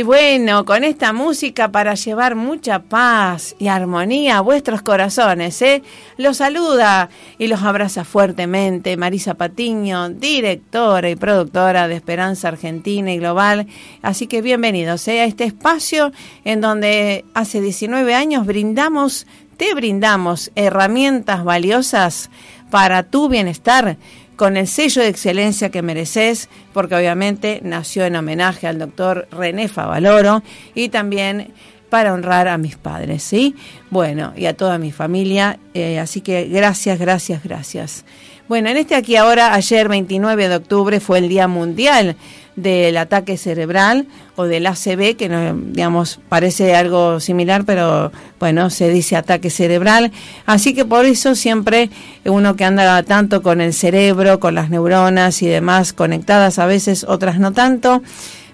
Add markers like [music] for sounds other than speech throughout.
Sí, bueno, con esta música para llevar mucha paz y armonía a vuestros corazones, ¿eh? Los saluda y los abraza fuertemente Marisa Patiño, directora y productora de Esperanza Argentina y Global. Así que bienvenidos ¿eh? a este espacio en donde hace 19 años brindamos, te brindamos herramientas valiosas para tu bienestar con el sello de excelencia que mereces, porque obviamente nació en homenaje al doctor René Favaloro y también para honrar a mis padres, ¿sí? Bueno, y a toda mi familia, eh, así que gracias, gracias, gracias. Bueno, en este aquí ahora, ayer 29 de octubre fue el Día Mundial del ataque cerebral o del ACV, que no, digamos parece algo similar, pero bueno, se dice ataque cerebral. Así que por eso siempre uno que anda tanto con el cerebro, con las neuronas y demás conectadas, a veces otras no tanto,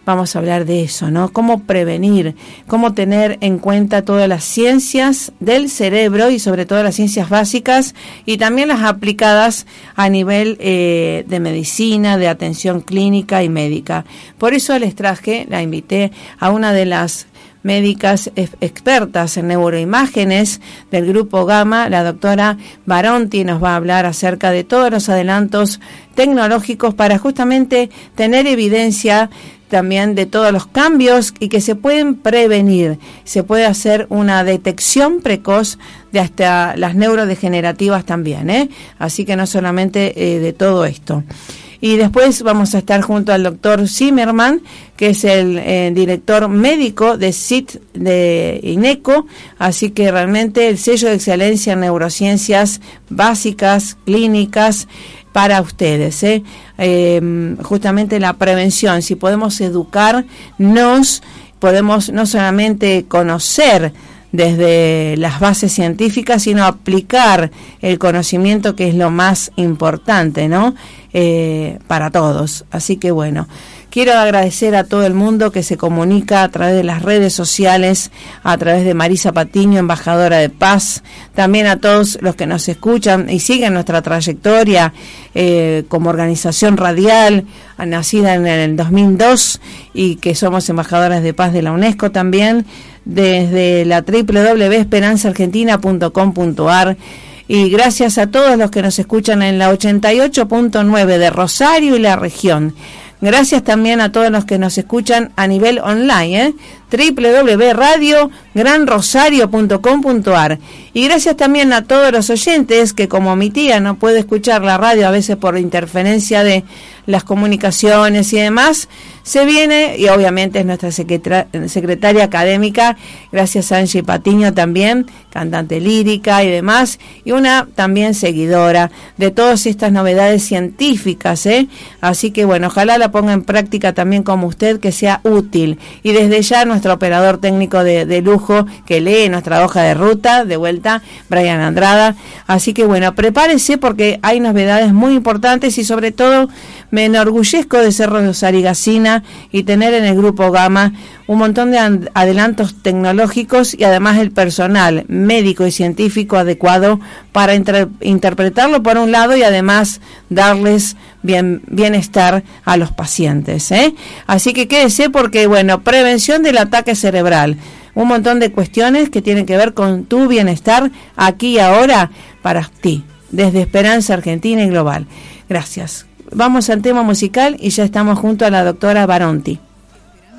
vamos a hablar de eso, ¿no? Cómo prevenir, cómo tener en cuenta todas las ciencias del cerebro y sobre todo las ciencias básicas y también las aplicadas a nivel eh, de medicina, de atención clínica y médica. Por eso les traje, la invité a una de las médicas expertas en neuroimágenes del grupo Gama, la doctora Baronti nos va a hablar acerca de todos los adelantos tecnológicos para justamente tener evidencia también de todos los cambios y que se pueden prevenir. Se puede hacer una detección precoz de hasta las neurodegenerativas también, ¿eh? Así que no solamente eh, de todo esto. Y después vamos a estar junto al doctor Zimmerman, que es el eh, director médico de CIT de INECO, así que realmente el sello de excelencia en neurociencias básicas, clínicas, para ustedes. ¿eh? Em, justamente la prevención, si podemos educarnos, podemos no solamente conocer desde las bases científicas, sino aplicar el conocimiento que es lo más importante, ¿no? Eh, para todos. Así que bueno. Quiero agradecer a todo el mundo que se comunica a través de las redes sociales, a través de Marisa Patiño, embajadora de paz, también a todos los que nos escuchan y siguen nuestra trayectoria eh, como organización radial, nacida en el 2002 y que somos embajadoras de paz de la UNESCO también, desde la www.esperanzaargentina.com.ar y gracias a todos los que nos escuchan en la 88.9 de Rosario y la región. Gracias también a todos los que nos escuchan a nivel online, ¿eh? www.radiogranrosario.com.ar. Y gracias también a todos los oyentes que como mi tía no puede escuchar la radio a veces por interferencia de las comunicaciones y demás, se viene, y obviamente es nuestra secretaria académica, gracias a Angie Patiño también, cantante lírica y demás, y una también seguidora de todas estas novedades científicas, ¿eh? Así que bueno, ojalá la ponga en práctica también como usted, que sea útil. Y desde ya nuestro operador técnico de, de lujo, que lee nuestra hoja de ruta, de vuelta, Brian Andrada. Así que bueno, prepárese porque hay novedades muy importantes y sobre todo me enorgullezco de ser Rosarigacina y tener en el grupo Gama un montón de adelantos tecnológicos y además el personal médico y científico adecuado para interpretarlo por un lado y además darles bien, bienestar a los pacientes. ¿eh? Así que quédese porque, bueno, prevención del ataque cerebral. Un montón de cuestiones que tienen que ver con tu bienestar aquí y ahora para ti, desde Esperanza Argentina y Global. Gracias vamos al tema musical y ya estamos junto a la doctora Baronti.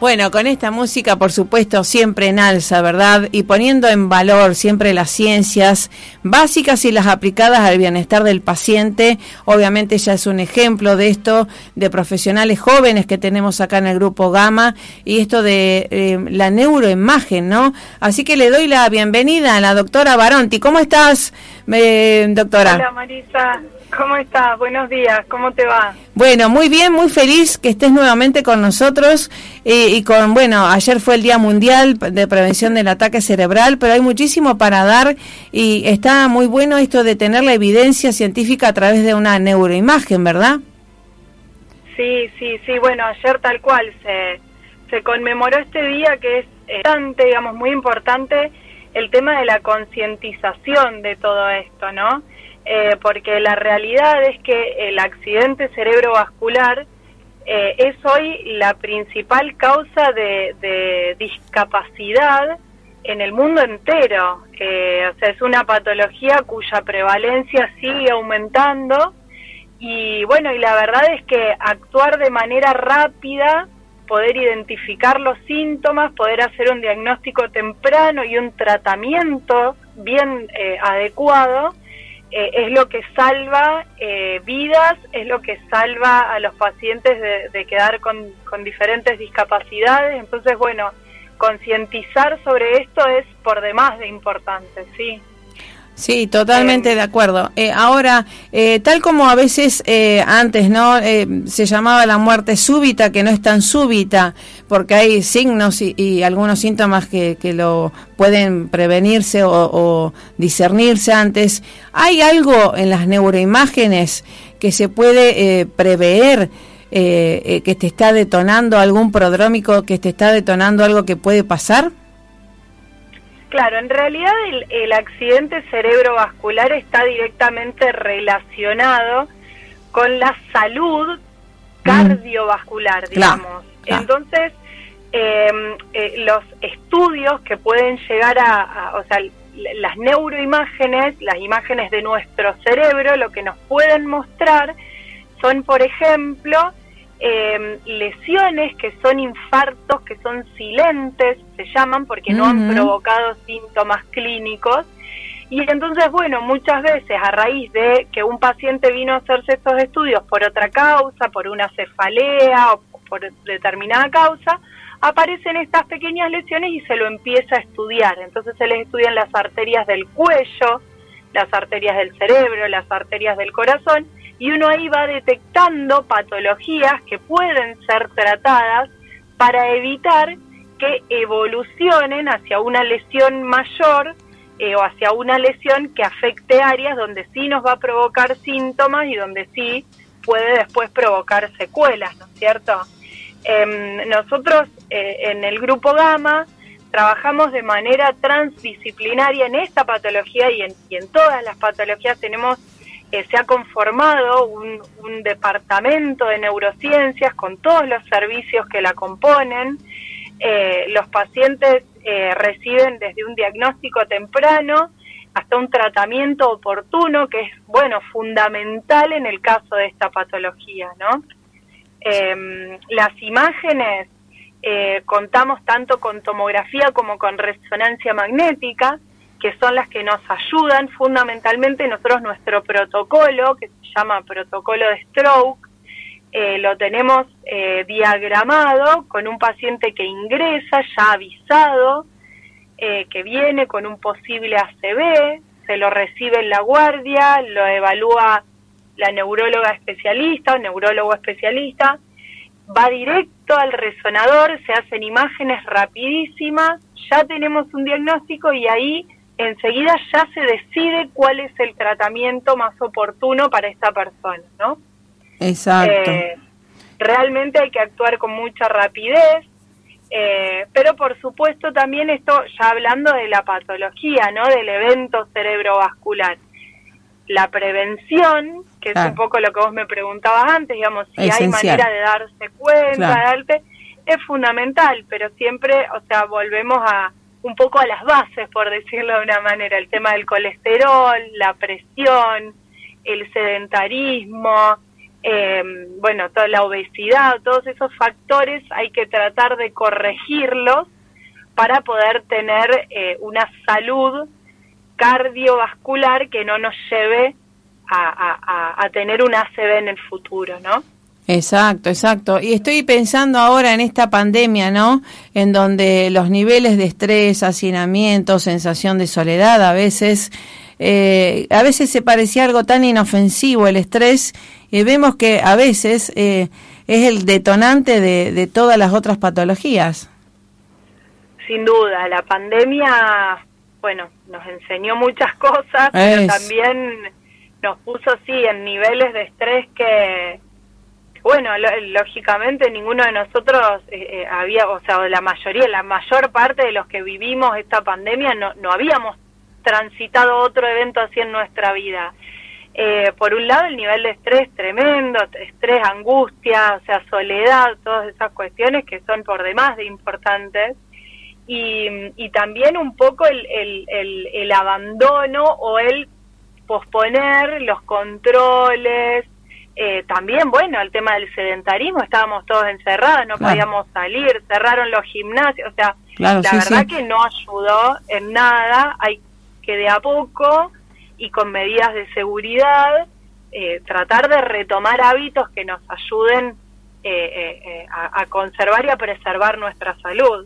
Bueno, con esta música, por supuesto, siempre en alza, ¿verdad? Y poniendo en valor siempre las ciencias básicas y las aplicadas al bienestar del paciente. Obviamente ya es un ejemplo de esto, de profesionales jóvenes que tenemos acá en el grupo Gama y esto de eh, la neuroimagen, ¿no? Así que le doy la bienvenida a la doctora Baronti. ¿Cómo estás, eh, doctora? Hola, Marisa. ¿Cómo estás? Buenos días, ¿cómo te va? Bueno, muy bien, muy feliz que estés nuevamente con nosotros eh, y con, bueno, ayer fue el Día Mundial de Prevención del Ataque Cerebral, pero hay muchísimo para dar y está muy bueno esto de tener la evidencia científica a través de una neuroimagen, ¿verdad? Sí, sí, sí, bueno, ayer tal cual se, se conmemoró este día que es bastante, digamos, muy importante el tema de la concientización de todo esto, ¿no? Eh, porque la realidad es que el accidente cerebrovascular eh, es hoy la principal causa de, discapacidad en el mundo entero. Eh, o sea, es una patología cuya prevalencia sigue aumentando y bueno, y la verdad es que actuar de manera rápida, poder identificar los síntomas, poder hacer un diagnóstico temprano y un tratamiento bien adecuado, eh, es lo que salva eh, vidas, es lo que salva a los pacientes de, quedar con, con, diferentes discapacidades. Entonces, bueno, concientizar sobre esto es por demás de importante, sí. Sí, totalmente de acuerdo. Eh, ahora, eh, tal como a veces eh, antes, ¿no? se llamaba la muerte súbita, que no es tan súbita, porque hay signos y, algunos síntomas que, que, lo pueden prevenirse o, discernirse antes. ¿Hay algo en las neuroimágenes que se puede prever? que te está detonando algún prodrómico, que te está detonando algo que puede pasar? Claro, en realidad el, accidente cerebrovascular está directamente relacionado con la salud mm. cardiovascular, digamos. Entonces, em, eh, los estudios que pueden llegar a, o sea, las neuroimágenes, las imágenes de nuestro cerebro, lo que nos pueden mostrar son, por ejemplo, eh, lesiones que son infartos, que son silentes, se llaman, porque no han provocado síntomas clínicos. Y entonces, bueno, muchas veces a raíz de que un paciente vino a hacerse estos estudios por otra causa, por una cefalea o por determinada causa, aparecen estas pequeñas lesiones y se lo empieza a estudiar. Entonces se les estudian las arterias del cuello, las arterias del cerebro, las arterias del corazón, y uno ahí va detectando patologías que pueden ser tratadas para evitar que evolucionen hacia una lesión mayor eh, o hacia una lesión que afecte áreas donde sí nos va a provocar síntomas y donde sí puede después provocar secuelas, ¿no es cierto? Em, nosotros eh, en el grupo Gama trabajamos de manera transdisciplinaria en esta patología y en, y en todas las patologías tenemos se ha conformado un, departamento de neurociencias con todos los servicios que la componen. Eh, los pacientes eh, reciben desde un diagnóstico temprano hasta un tratamiento oportuno que es, bueno, fundamental en el caso de esta patología, ¿no? Em, las imágenes, eh, contamos tanto con tomografía como con resonancia magnética, que son las que nos ayudan. Fundamentalmente nosotros nuestro protocolo, que se llama protocolo de stroke, eh, lo tenemos eh, diagramado con un paciente que ingresa ya avisado, eh, que viene con un posible ACV, se lo recibe en la guardia, lo evalúa la neuróloga especialista o neurólogo especialista, va directo al resonador, se hacen imágenes rapidísimas, ya tenemos un diagnóstico y ahí enseguida ya se decide cuál es el tratamiento más oportuno para esta persona, ¿no? Exacto. Eh, realmente hay que actuar con mucha rapidez, eh, pero por supuesto también esto, ya hablando de la patología, ¿no? Del evento cerebrovascular. La prevención, que es un poco lo que vos me preguntabas antes, digamos, si hay manera de darse cuenta, es fundamental, pero siempre, o sea, volvemos a un poco a las bases, por decirlo de una manera, el tema del colesterol, la presión, el sedentarismo, eh, bueno, toda la obesidad, todos esos factores hay que tratar de corregirlos para poder tener eh, una salud cardiovascular que no nos lleve a, a, tener un ACV en el futuro, ¿no? Exacto, exacto. Y estoy pensando ahora en esta pandemia, ¿no? En donde los niveles de estrés, hacinamiento, sensación de soledad, a veces, eh, a veces se parecía algo tan inofensivo el estrés y vemos que a veces eh, es el detonante de, todas las otras patologías. Sin duda, la pandemia, bueno, nos enseñó muchas cosas, pero también nos puso, sí, en niveles de estrés que, bueno, lógicamente ninguno de nosotros eh, eh, había, o sea, la mayoría, la mayor parte de los que vivimos esta pandemia no, no habíamos transitado otro evento así en nuestra vida. Eh, por un lado el nivel de estrés tremendo, estrés, angustia, o sea, soledad, todas esas cuestiones que son por demás de importantes. Y, también un poco el, el, el, abandono o el posponer los controles, eh, también, bueno, el tema del sedentarismo, estábamos todos encerrados, no podíamos salir, cerraron los gimnasios, o sea, la verdad que no ayudó en nada, hay que de a poco y con medidas de seguridad, eh, tratar de retomar hábitos que nos ayuden eh, eh, a, conservar y a preservar nuestra salud.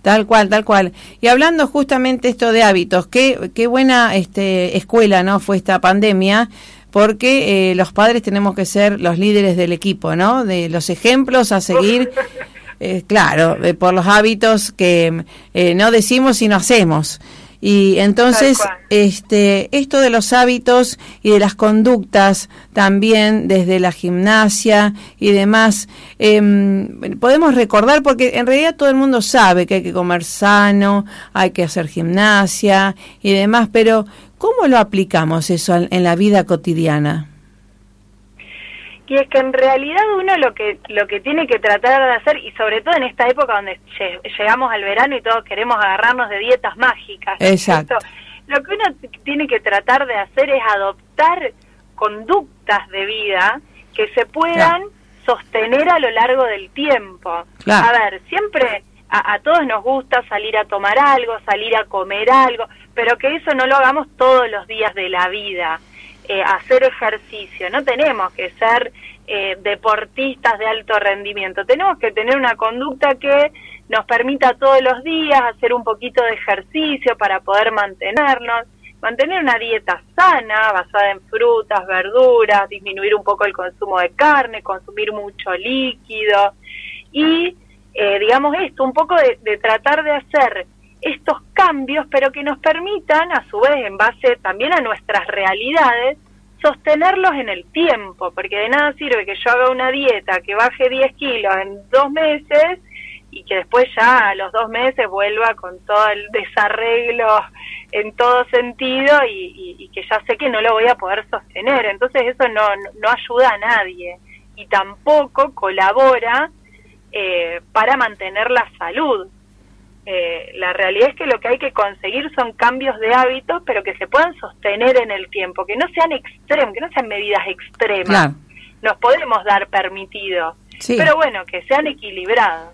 Tal cual, tal cual. Y hablando justamente esto de hábitos, qué, qué buena este, escuela no fue esta pandemia, porque los padres tenemos que ser los líderes del equipo, ¿no? De los ejemplos a seguir, [laughs] claro, por los hábitos que no decimos sino hacemos. Y entonces, este, esto de los hábitos y de las conductas también desde la gimnasia y demás, em, podemos recordar, porque en realidad todo el mundo sabe que hay que comer sano, hay que hacer gimnasia y demás, pero ¿cómo lo aplicamos eso en la vida cotidiana? Y es que en realidad uno lo que lo que tiene que tratar de hacer, y sobre todo en esta época donde llegamos al verano y todos queremos agarrarnos de dietas mágicas, Exacto. lo que uno tiene que tratar de hacer es adoptar conductas de vida que se puedan sostener a lo largo del tiempo. A ver, siempre a, a, todos nos gusta salir a tomar algo, salir a comer algo, pero que eso no lo hagamos todos los días de la vida. Eh, hacer ejercicio, no tenemos que ser eh, deportistas de alto rendimiento, tenemos que tener una conducta que nos permita todos los días hacer un poquito de ejercicio para poder mantenernos, mantener una dieta sana, basada en frutas, verduras, disminuir un poco el consumo de carne, consumir mucho líquido y, eh, digamos esto, un poco de tratar de hacer estos cambios, pero que nos permitan, a su vez, en base también a nuestras realidades, sostenerlos en el tiempo, porque de nada sirve que yo haga una dieta que baje 10 kilos en dos meses y que después ya a los dos meses vuelva con todo el desarreglo en todo sentido y, que ya sé que no lo voy a poder sostener. Entonces eso no, no ayuda a nadie y tampoco colabora eh, para mantener la salud. Eh, la realidad es que lo que hay que conseguir son cambios de hábitos, pero que se puedan sostener en el tiempo, que no sean extremos, que no sean medidas extremas. Nos podemos dar permitido, pero bueno, que sean equilibrados.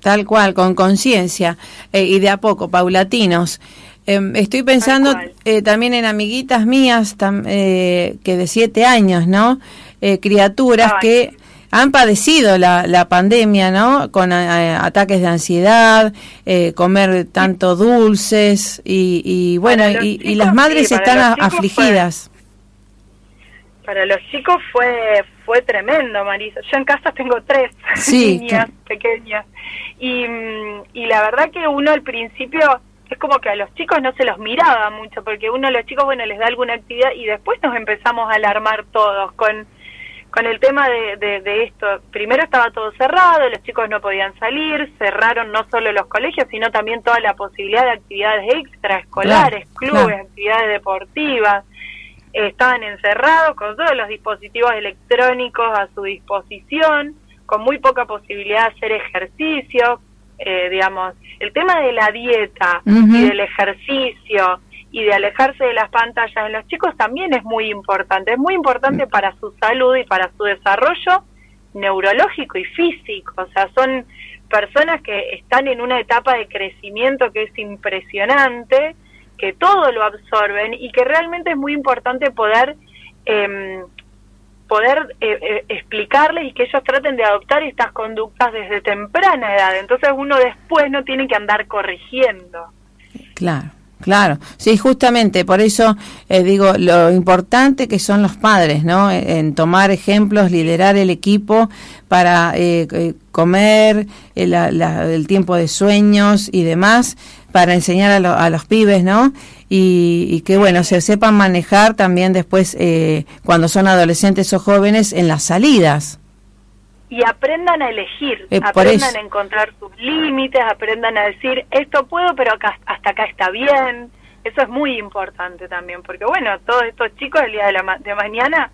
Tal cual, con conciencia eh, y de a poco, paulatinos. Em, estoy pensando eh, también en amiguitas mías eh, que de siete años, ¿no? Eh, criaturas que han padecido la, la pandemia, ¿no? Con ataques de ansiedad, comer tanto dulces y, bueno, y, las madres están afligidas. para los chicos fue fue tremendo, Marisa. Yo en casa tengo tres [laughs] niñas pequeñas y, mm, y la verdad que uno al principio es como que a los chicos no se los miraba mucho, porque uno a los chicos, bueno, les da alguna actividad y después nos empezamos a alarmar todos con, con el tema de, de, esto. Primero estaba todo cerrado, los chicos no podían salir, cerraron no solo los colegios, sino también toda la posibilidad de actividades extraescolares, clubes, actividades deportivas. estaban encerrados con todos los dispositivos electrónicos a su disposición, con muy poca posibilidad de hacer ejercicio, eh, digamos, el tema de la dieta y del ejercicio y de alejarse de las pantallas en los chicos también es muy importante. Es muy importante para su salud y para su desarrollo neurológico y físico. O sea, son personas que están en una etapa de crecimiento que es impresionante, que todo lo absorben y que realmente es muy importante poder eh, poder eh, explicarles y que ellos traten de adoptar estas conductas desde temprana edad. Entonces uno después no tiene que andar corrigiendo. Claro. Claro, sí, justamente por eso eh, digo lo importante que son los padres, ¿no? En tomar ejemplos, liderar el equipo para comer, el, tiempo de sueños y demás, para enseñar a, a los pibes, ¿no? y, que bueno, se sepan manejar también después eh, cuando son adolescentes o jóvenes en las salidas. Y aprendan a elegir, eh, aprendan a encontrar sus límites, aprendan a decir, esto puedo, pero acá, hasta acá está bien. Eso es muy importante también, porque bueno, todos estos chicos el día de, la de mañana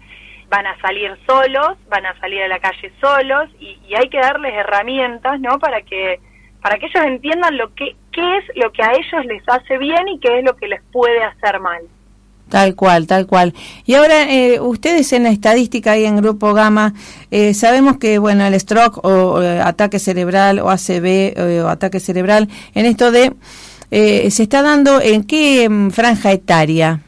van a salir solos, van a salir a la calle solos y, y hay que darles herramientas, ¿no? Para que para que ellos entiendan lo que qué es lo que a ellos les hace bien y qué es lo que les puede hacer mal. Tal cual, tal cual. Y ahora, eh, ustedes en la estadística y en Grupo Gama, eh, sabemos que, bueno, el stroke o, eh, ataque cerebral o ACV o ataque cerebral, en esto de, ¿se está dando en qué mm, franja etaria?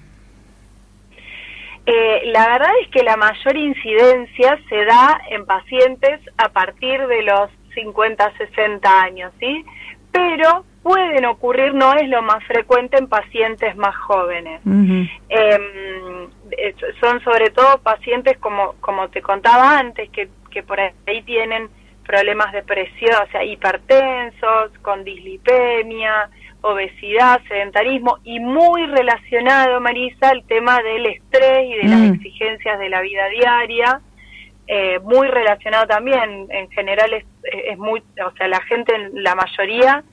la verdad es que la mayor incidencia se da en pacientes a partir de los 50, 60 años, ¿sí? Pero pueden ocurrir, no es lo más frecuente en pacientes más jóvenes. Em, son sobre todo pacientes, como, como te contaba antes, que, que por ahí tienen problemas de presión, o sea, hipertensos, con dislipemia, obesidad, sedentarismo y muy relacionado, Marisa, el tema del estrés y de las mm. exigencias de la vida diaria. Eh, muy relacionado también, en general es, es muy, o sea, la gente, la mayoría,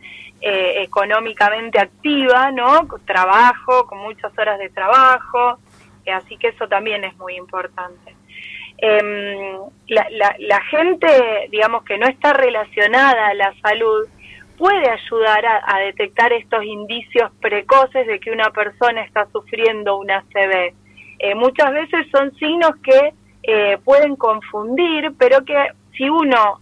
eh, económicamente activa, ¿no? Trabajo, con muchas horas de trabajo, eh, así que eso también es muy importante. Em, la, gente, digamos, que no está relacionada a la salud, puede ayudar a, a, detectar estos indicios precoces de que una persona está sufriendo una ACV. muchas veces son signos que eh, pueden confundir, pero que si uno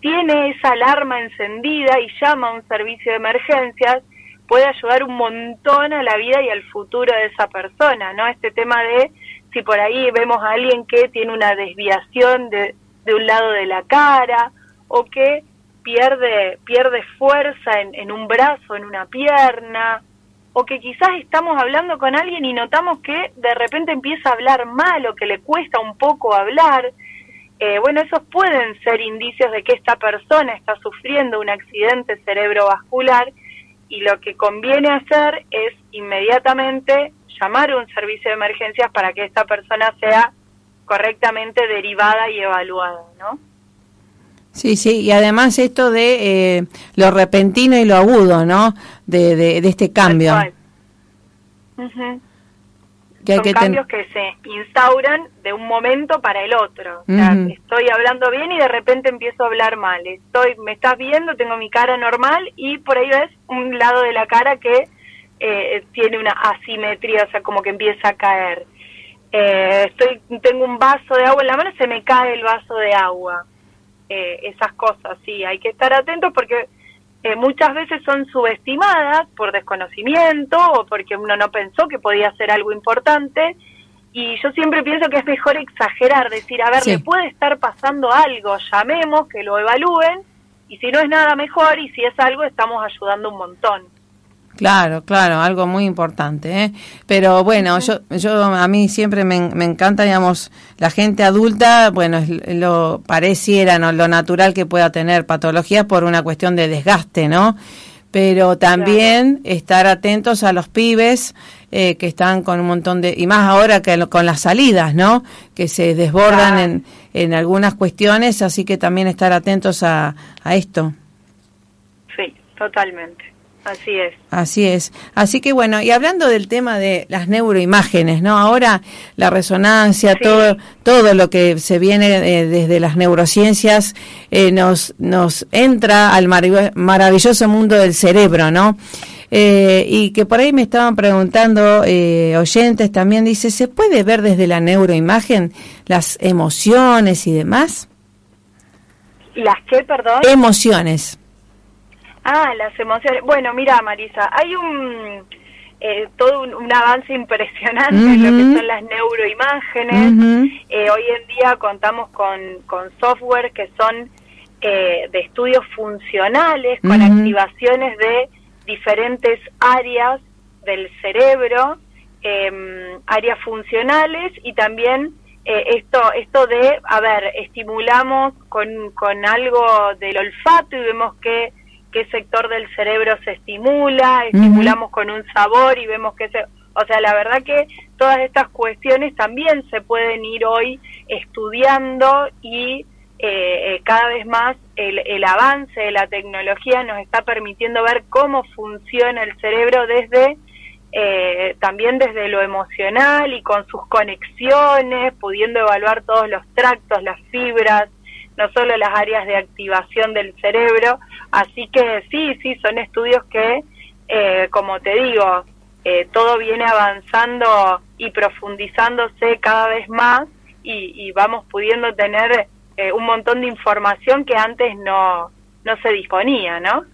tiene esa alarma encendida y llama a un servicio de emergencias, puede ayudar un montón a la vida y al futuro de esa persona, ¿no? Este tema de si por ahí vemos a alguien que tiene una desviación de, de un lado de la cara o que pierde, pierde fuerza en, en un brazo, en una pierna, o que quizás estamos hablando con alguien y notamos que de repente empieza a hablar mal o que le cuesta un poco hablar. Eh, bueno, esos pueden ser indicios de que esta persona está sufriendo un accidente cerebrovascular y lo que conviene hacer es inmediatamente llamar a un servicio de emergencias para que esta persona sea correctamente derivada y evaluada, ¿no? Sí, sí, y además esto de eh, lo repentino y lo agudo, ¿no? De, de, este cambio. Que Son cambios que se instauran de un momento para el otro. estoy hablando bien y de repente empiezo a hablar mal. Estoy, me estás viendo, tengo mi cara normal y por ahí ves un lado de la cara que eh, tiene una asimetría, o sea, como que empieza a caer. Eh, estoy, tengo un vaso de agua en la mano, se me cae el vaso de agua eh, esas cosas, sí, hay que estar atentos porque eh, muchas veces son subestimadas por desconocimiento o porque uno no pensó que podía ser algo importante. Y yo siempre pienso que es mejor exagerar, decir, a ver, le puede estar pasando algo, llamemos, que lo evalúen, y si no es nada mejor, y si es algo, estamos ayudando un montón. Claro, claro, algo muy importante. ¿eh? Pero bueno, yo, yo a mí siempre me, encanta, digamos, la gente adulta, bueno, lo pareciera, ¿no? Lo natural que pueda tener patologías por una cuestión de desgaste, ¿no? Pero también estar atentos a los pibes eh, que están con un montón de, y más ahora que con las salidas, ¿no? Que se desbordan en, en algunas cuestiones, así que también estar atentos a, a esto. Sí, totalmente. Así es. Así es. Así que bueno, y hablando del tema de las neuroimágenes, ¿no? Ahora la resonancia, todo, todo lo que se viene eh, desde las neurociencias eh, nos, nos entra al maravilloso mundo del cerebro, ¿no? Eh, y que por ahí me estaban preguntando oyentes también, dice, ¿se puede ver desde la neuroimagen las emociones y demás? ¿Las qué, perdón? Emociones. Ah, las emociones. Bueno, mira, Marisa, hay un eh, todo un, avance impresionante en lo que son las neuroimágenes. eh, hoy en día contamos con, con software que son eh, de estudios funcionales, con activaciones de diferentes áreas del cerebro, eh, áreas funcionales y también eh, esto esto de, a ver, estimulamos con, con algo del olfato y vemos que qué sector del cerebro se estimula, estimulamos con un sabor y vemos que se... O sea, la verdad que todas estas cuestiones también se pueden ir hoy estudiando y eh, eh, cada vez más el, el, avance de la tecnología nos está permitiendo ver cómo funciona el cerebro desde eh, también desde lo emocional y con sus conexiones, pudiendo evaluar todos los tractos, las fibras, no solo las áreas de activación del cerebro. Así que sí, sí, son estudios que, eh, como te digo, eh, todo viene avanzando y profundizándose cada vez más y, vamos pudiendo tener eh, un montón de información que antes no, no se disponía, ¿no?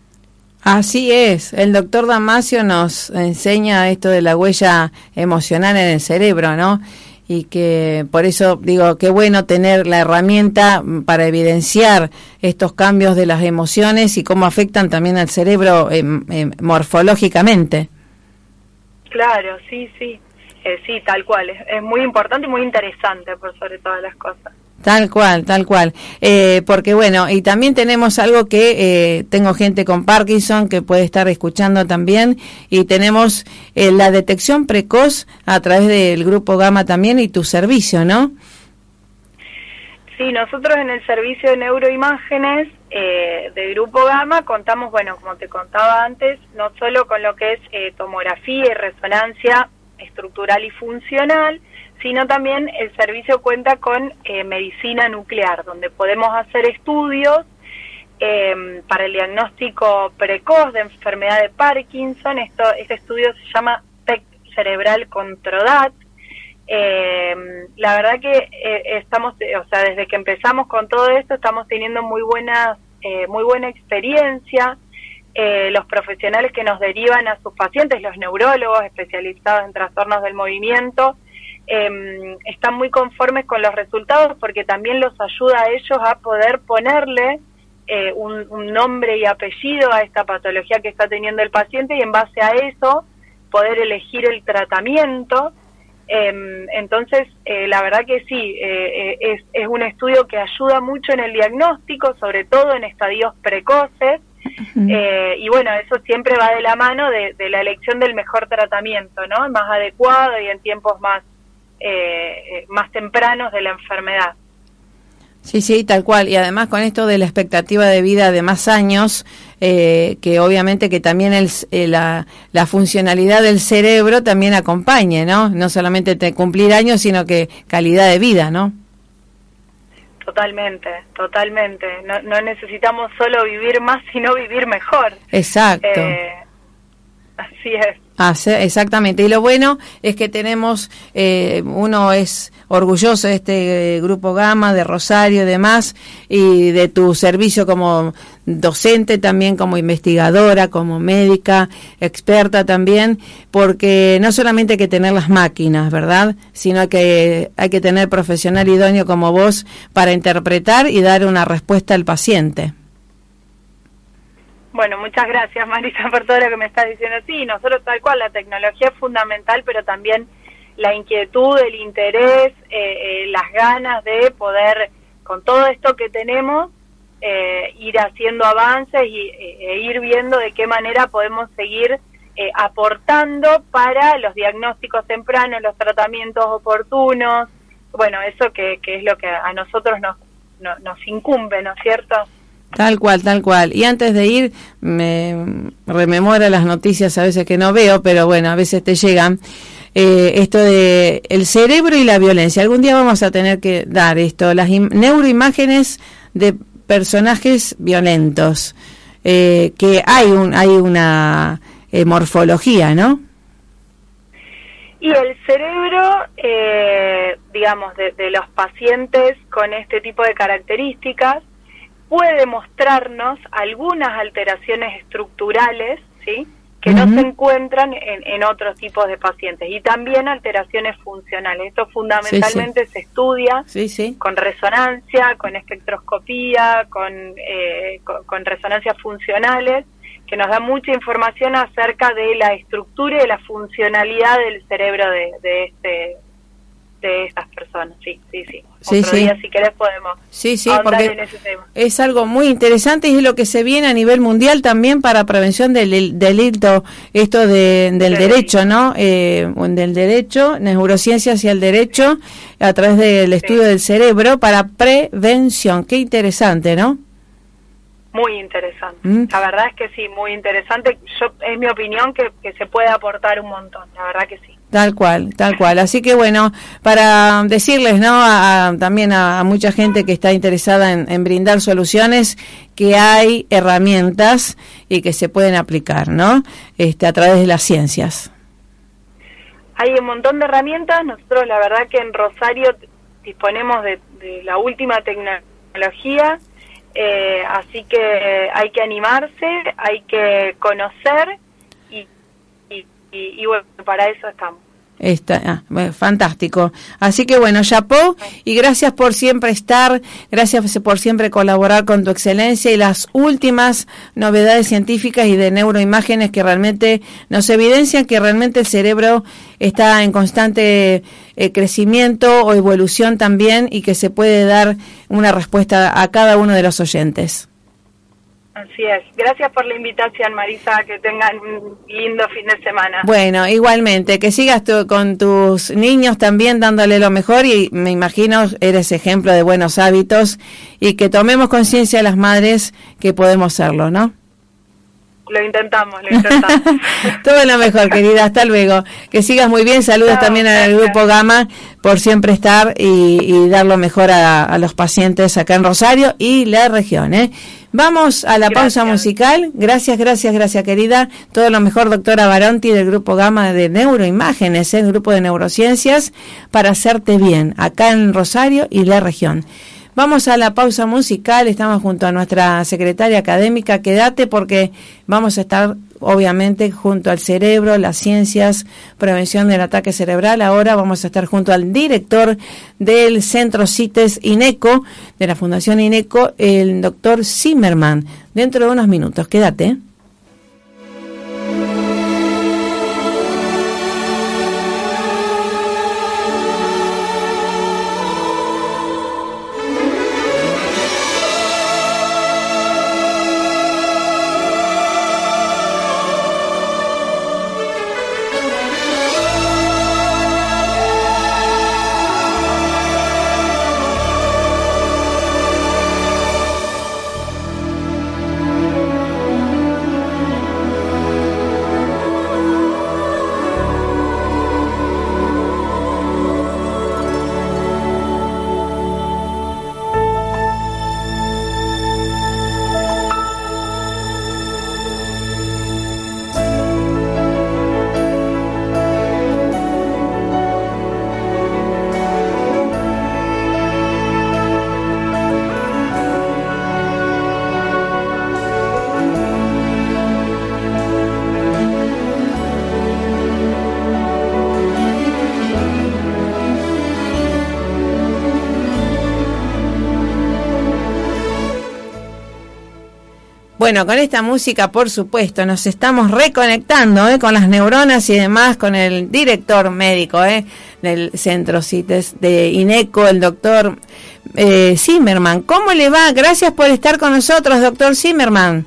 Así es, el doctor Damasio nos enseña esto de la huella emocional en el cerebro, ¿no? Y que por eso digo, qué bueno tener la herramienta para evidenciar estos cambios de las emociones y cómo afectan también al cerebro eh, eh, morfológicamente. Claro, sí, sí, eh, sí, tal cual, es muy importante y muy interesante por sobre todas las cosas. Tal cual, tal cual. Eh, porque bueno, y también tenemos algo que eh, tengo gente con Parkinson que puede estar escuchando también, y tenemos eh, la detección precoz a través del grupo Gama también y tu servicio, ¿no? Sí, nosotros en el servicio de neuroimágenes del Grupo Gama contamos, bueno, como te contaba antes, no solo con lo que es tomografía y resonancia estructural y funcional, sino también el servicio cuenta con eh, medicina nuclear, donde podemos hacer estudios eh, para el diagnóstico precoz de enfermedad de Parkinson. Esto, este estudio se llama PEC cerebral controdat. Eh, la verdad que estamos, o sea, desde que empezamos con todo esto, estamos teniendo muy buena, muy buena experiencia. los profesionales que nos derivan a sus pacientes, los neurólogos especializados en trastornos del movimiento, eh, están muy conformes con los resultados porque también los ayuda a ellos a poder ponerle eh, un, nombre y apellido a esta patología que está teniendo el paciente y en base a eso poder elegir el tratamiento. Em, entonces, eh, la verdad que sí, eh, es, es, un estudio que ayuda mucho en el diagnóstico, sobre todo en estadios precoces. y bueno, eso siempre va de la mano de, de, la elección del mejor tratamiento, ¿no? Más adecuado y en tiempos más, eh, más tempranos de la enfermedad. Sí, sí, tal cual. Y además con esto de la expectativa de vida de más años, eh, que obviamente que también el, eh, la, la, funcionalidad del cerebro también acompañe, ¿no? No solamente te cumplir años, sino que calidad de vida, ¿no? Totalmente, totalmente. No, no necesitamos solo vivir más, sino vivir mejor. Exacto. así es. Ah, exactamente. Y lo bueno es que tenemos, eh, uno es orgulloso de este eh, grupo Gama, de Rosario y demás, y de tu servicio como docente, también como investigadora, como médica, experta también, porque no solamente hay que tener las máquinas, ¿verdad? Sino que hay que tener profesional idóneo como vos para interpretar y dar una respuesta al paciente. Bueno, muchas gracias Marisa por todo lo que me estás diciendo. Sí, nosotros tal cual, la tecnología es fundamental, pero también la inquietud, el interés, eh, eh, las ganas de poder, con todo esto que tenemos, eh, ir haciendo avances y, e ir viendo de qué manera podemos seguir aportando para los diagnósticos tempranos, los tratamientos oportunos, bueno, eso que, que es lo que a nosotros nos, nos incumbe, ¿no es cierto? Tal cual, tal cual. Y antes de ir, me rememora las noticias a veces que no veo, pero bueno, a veces te llegan. Eh, esto de el cerebro y la violencia. Algún día vamos a tener que dar esto, las neuroimágenes de personajes violentos, eh, que hay un hay una eh, morfología, ¿no? Y el cerebro, digamos, de los pacientes con este tipo de características puede mostrarnos algunas alteraciones estructurales, ¿sí? que no se encuentran en, otros tipos de pacientes y también alteraciones funcionales. Esto fundamentalmente se estudia con resonancia, con espectroscopía, con, eh, con, resonancias funcionales, que nos da mucha información acerca de la estructura y de la funcionalidad del cerebro de, de este de estas personas, sí, sí, sí. Sí, Otro Día, si querés podemos sí, sí, porque es algo muy interesante y es lo que se viene a nivel mundial también para prevención del delito, esto de, del derecho, ¿no? Eh, del derecho, neurociencias y el derecho, a través del estudio del cerebro para prevención. Qué interesante, ¿no? Muy interesante. ¿Mm? La verdad es que sí, muy interesante. Yo es mi opinión que, que se puede aportar un montón. La verdad que sí. Tal cual, tal cual. Así que bueno, para decirles, ¿no? también a, mucha gente que está interesada en, brindar soluciones, que hay herramientas y que se pueden aplicar, ¿no? Este, a través de las ciencias. Hay un montón de herramientas. Nosotros, la verdad, que en Rosario disponemos de, la última tecnología. Eh, así que hay que animarse, hay que conocer y, bueno, para eso estamos. Está, ah, fantástico. Así que bueno, chapó y gracias por siempre estar, gracias por siempre colaborar con tu excelencia y las últimas novedades científicas y de neuroimágenes que realmente nos evidencian que realmente el cerebro está en constante eh, crecimiento o evolución también y que se puede dar una respuesta a cada uno de los oyentes. Así es. Gracias por la invitación, Marisa. Que tengan un lindo fin de semana. Bueno, igualmente. Que sigas con tus niños también dándole lo mejor y me imagino eres ejemplo de buenos hábitos y que tomemos conciencia las madres que podemos serlo, ¿no? Lo intentamos, lo intentamos. [laughs] Todo lo mejor, querida. Hasta luego. Que sigas muy bien. Saludos también al Grupo Gama por siempre estar y, dar lo mejor a, a, los pacientes acá en Rosario y la región. ¿eh? Vamos a la pausa musical. Gracias, gracias, gracias, querida. Todo lo mejor, doctora Baronti, del Grupo Gama de Neuroimágenes, el grupo de neurociencias, para hacerte bien acá en Rosario y la región. Vamos a la pausa musical, estamos junto a nuestra secretaria académica, quédate porque vamos a estar obviamente junto al cerebro, las ciencias, prevención del ataque cerebral. Ahora vamos a estar junto al director del Centro CITES INECO, de la Fundación INECO, el doctor Zimmerman, dentro de unos minutos. Quédate. Bueno, con esta música, por supuesto, nos estamos reconectando ¿eh? con las neuronas y demás, con el director médico ¿eh? del centro CITES de INECO, el doctor eh, Zimmerman. ¿Cómo le va? Gracias por estar con nosotros, doctor Zimmerman.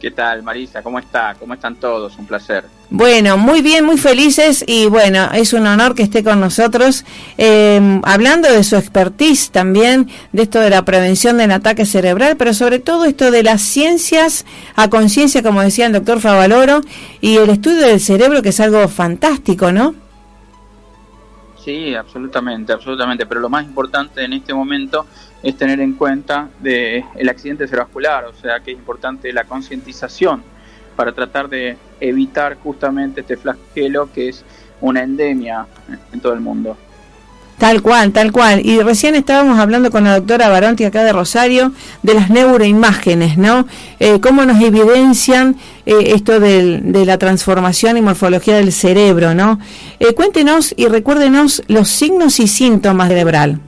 ¿Qué tal, Marisa? ¿Cómo está? ¿Cómo están todos? Un placer. Bueno, muy bien, muy felices y bueno, es un honor que esté con nosotros em, hablando de su expertise también, de esto de la prevención del ataque cerebral, pero sobre todo esto de las ciencias a conciencia, como decía el doctor Favaloro, y el estudio del cerebro, que es algo fantástico, ¿no? Sí, absolutamente, absolutamente, pero lo más importante en este momento es tener en cuenta de el accidente cerebrovascular, o sea que es importante la concientización para tratar de evitar justamente este flagelo que es una endemia en todo el mundo. Tal cual, tal cual. Y recién estábamos hablando con la doctora Baronti acá de Rosario de las neuroimágenes, ¿no? Eh, ¿Cómo nos evidencian eh, esto de la transformación y morfología del cerebro, ¿no? Eh, cuéntenos y recuérdenos los signos y síntomas cerebral.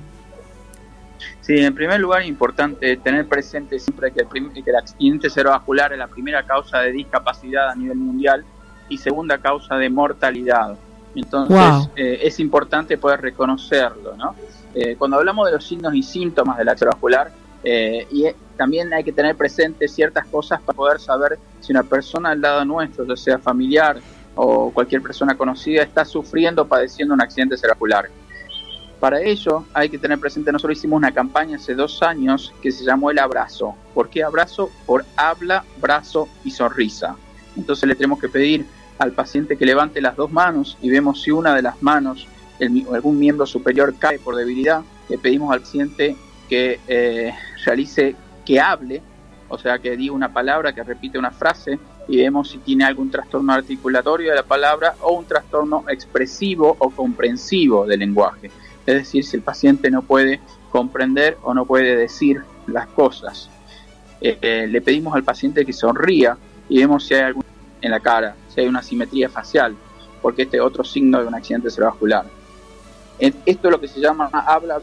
Sí, en primer lugar es importante tener presente siempre que el, que el accidente cerebrovascular es la primera causa de discapacidad a nivel mundial y segunda causa de mortalidad. Entonces eh, es importante poder reconocerlo, ¿no? Eh, cuando hablamos de los signos y síntomas del accidente cerebrovascular, eh, y también hay que tener presente ciertas cosas para poder saber si una persona al lado nuestro, ya sea familiar o cualquier persona conocida, está sufriendo o padeciendo un accidente cerebrovascular. Para ello hay que tener presente, nosotros hicimos una campaña hace dos años que se llamó El Abrazo. ¿Por qué abrazo? Por habla, brazo y sonrisa. Entonces le tenemos que pedir al paciente que levante las dos manos y vemos si una de las manos, o algún miembro superior cae por debilidad, le pedimos al paciente que eh, realice, que hable, o sea, que diga una palabra, que repite una frase y vemos si tiene algún trastorno articulatorio de la palabra o un trastorno expresivo o comprensivo del lenguaje es decir, si el paciente no puede comprender o no puede decir las cosas. Eh, eh, le pedimos al paciente que sonría y vemos si hay algún en la cara, si hay una simetría facial, porque este es otro signo de un accidente cerebrovascular. Esto es lo que se llama habla,